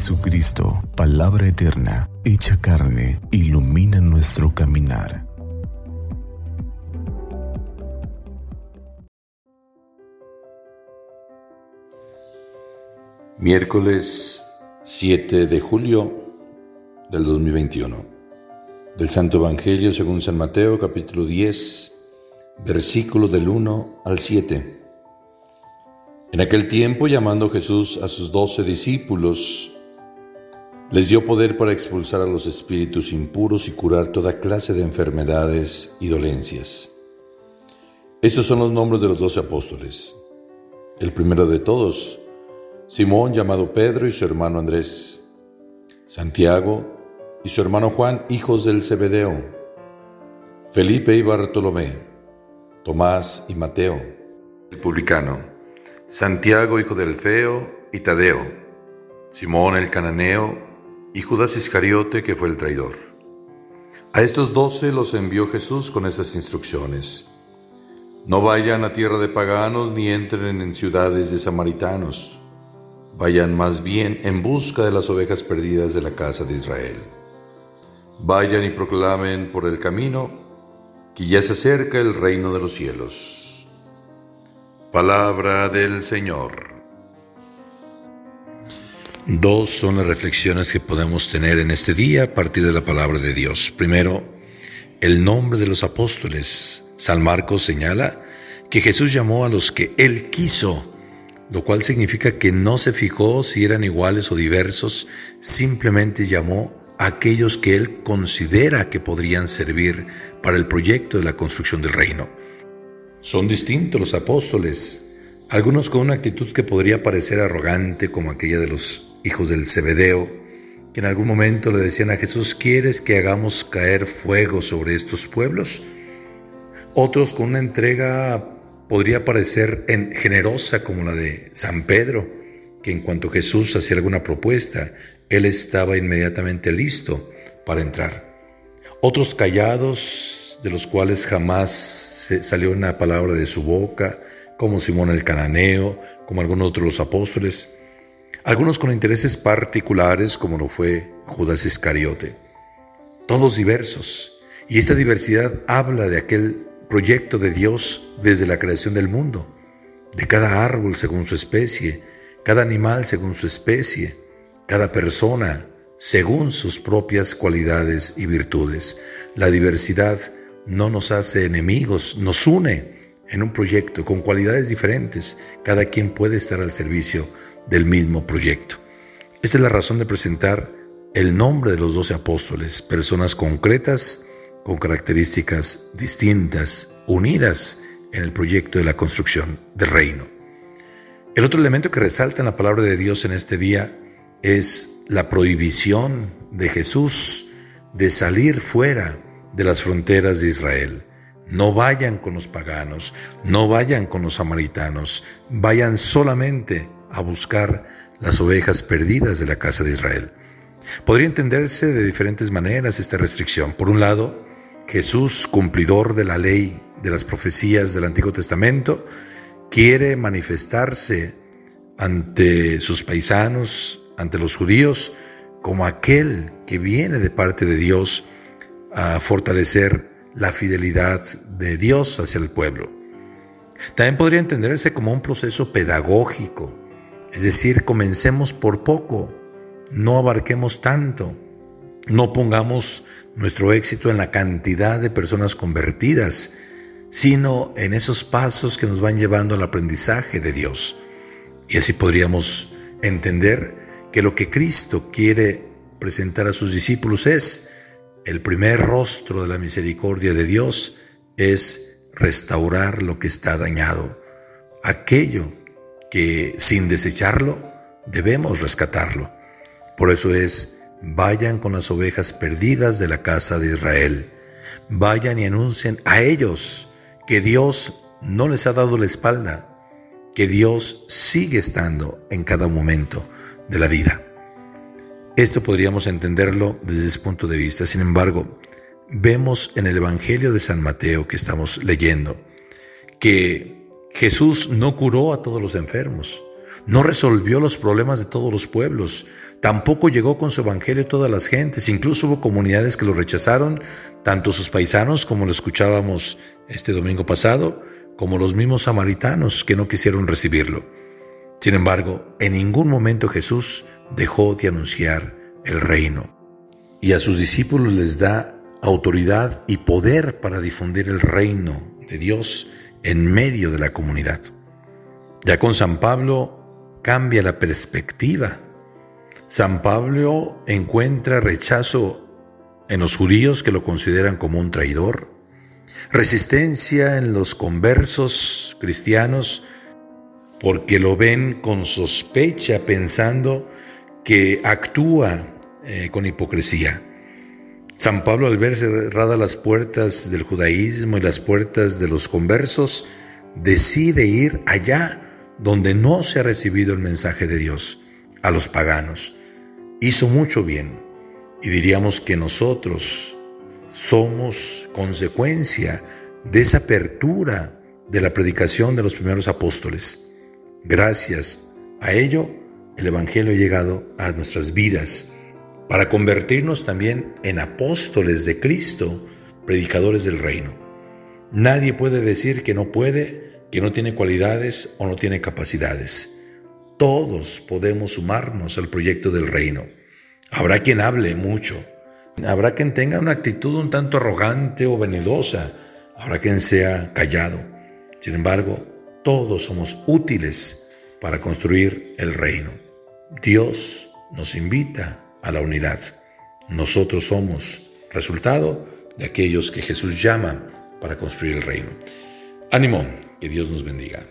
Jesucristo, palabra eterna, hecha carne, ilumina nuestro caminar. Miércoles 7 de julio del 2021. Del Santo Evangelio según San Mateo capítulo 10, versículo del 1 al 7. En aquel tiempo, llamando Jesús a sus doce discípulos, les dio poder para expulsar a los espíritus impuros y curar toda clase de enfermedades y dolencias. Estos son los nombres de los doce apóstoles. El primero de todos, Simón llamado Pedro y su hermano Andrés, Santiago y su hermano Juan, hijos del Zebedeo, Felipe y Bartolomé, Tomás y Mateo, el publicano, Santiago hijo del Feo y Tadeo, Simón el cananeo y Judas Iscariote que fue el traidor. A estos doce los envió Jesús con estas instrucciones. No vayan a tierra de paganos ni entren en ciudades de samaritanos. Vayan más bien en busca de las ovejas perdidas de la casa de Israel. Vayan y proclamen por el camino que ya se acerca el reino de los cielos. Palabra del Señor. Dos son las reflexiones que podemos tener en este día a partir de la palabra de Dios. Primero, el nombre de los apóstoles. San Marcos señala que Jesús llamó a los que Él quiso, lo cual significa que no se fijó si eran iguales o diversos, simplemente llamó a aquellos que Él considera que podrían servir para el proyecto de la construcción del reino. Son distintos los apóstoles, algunos con una actitud que podría parecer arrogante como aquella de los hijos del Zebedeo, que en algún momento le decían a Jesús, ¿quieres que hagamos caer fuego sobre estos pueblos? Otros con una entrega podría parecer generosa como la de San Pedro, que en cuanto Jesús hacía alguna propuesta, él estaba inmediatamente listo para entrar. Otros callados, de los cuales jamás salió una palabra de su boca, como Simón el Cananeo, como algunos otros los apóstoles, algunos con intereses particulares, como lo fue Judas Iscariote. Todos diversos. Y esta diversidad habla de aquel proyecto de Dios desde la creación del mundo, de cada árbol según su especie, cada animal según su especie, cada persona según sus propias cualidades y virtudes. La diversidad no nos hace enemigos, nos une en un proyecto con cualidades diferentes. Cada quien puede estar al servicio del mismo proyecto. Esta es la razón de presentar el nombre de los doce apóstoles, personas concretas con características distintas, unidas en el proyecto de la construcción del reino. El otro elemento que resalta en la palabra de Dios en este día es la prohibición de Jesús de salir fuera de las fronteras de Israel. No vayan con los paganos, no vayan con los samaritanos, vayan solamente a buscar las ovejas perdidas de la casa de Israel. Podría entenderse de diferentes maneras esta restricción. Por un lado, Jesús, cumplidor de la ley, de las profecías del Antiguo Testamento, quiere manifestarse ante sus paisanos, ante los judíos, como aquel que viene de parte de Dios a fortalecer la fidelidad de Dios hacia el pueblo. También podría entenderse como un proceso pedagógico, es decir, comencemos por poco, no abarquemos tanto, no pongamos nuestro éxito en la cantidad de personas convertidas, sino en esos pasos que nos van llevando al aprendizaje de Dios. Y así podríamos entender que lo que Cristo quiere presentar a sus discípulos es el primer rostro de la misericordia de Dios es restaurar lo que está dañado, aquello que sin desecharlo debemos rescatarlo. Por eso es, vayan con las ovejas perdidas de la casa de Israel, vayan y anuncien a ellos que Dios no les ha dado la espalda, que Dios sigue estando en cada momento de la vida. Esto podríamos entenderlo desde ese punto de vista. Sin embargo, vemos en el Evangelio de San Mateo que estamos leyendo que Jesús no curó a todos los enfermos, no resolvió los problemas de todos los pueblos, tampoco llegó con su evangelio a todas las gentes, incluso hubo comunidades que lo rechazaron, tanto sus paisanos, como lo escuchábamos este domingo pasado, como los mismos samaritanos que no quisieron recibirlo. Sin embargo, en ningún momento Jesús dejó de anunciar el reino. Y a sus discípulos les da autoridad y poder para difundir el reino de Dios en medio de la comunidad. Ya con San Pablo cambia la perspectiva. San Pablo encuentra rechazo en los judíos que lo consideran como un traidor, resistencia en los conversos cristianos porque lo ven con sospecha pensando que actúa eh, con hipocresía. San Pablo al ver cerradas las puertas del judaísmo y las puertas de los conversos, decide ir allá donde no se ha recibido el mensaje de Dios, a los paganos. Hizo mucho bien y diríamos que nosotros somos consecuencia de esa apertura de la predicación de los primeros apóstoles. Gracias a ello, el Evangelio ha llegado a nuestras vidas para convertirnos también en apóstoles de Cristo, predicadores del reino. Nadie puede decir que no puede, que no tiene cualidades o no tiene capacidades. Todos podemos sumarnos al proyecto del reino. Habrá quien hable mucho, habrá quien tenga una actitud un tanto arrogante o venidosa, habrá quien sea callado. Sin embargo, todos somos útiles para construir el reino. Dios nos invita a la unidad. Nosotros somos resultado de aquellos que Jesús llama para construir el reino. Ánimo, que Dios nos bendiga.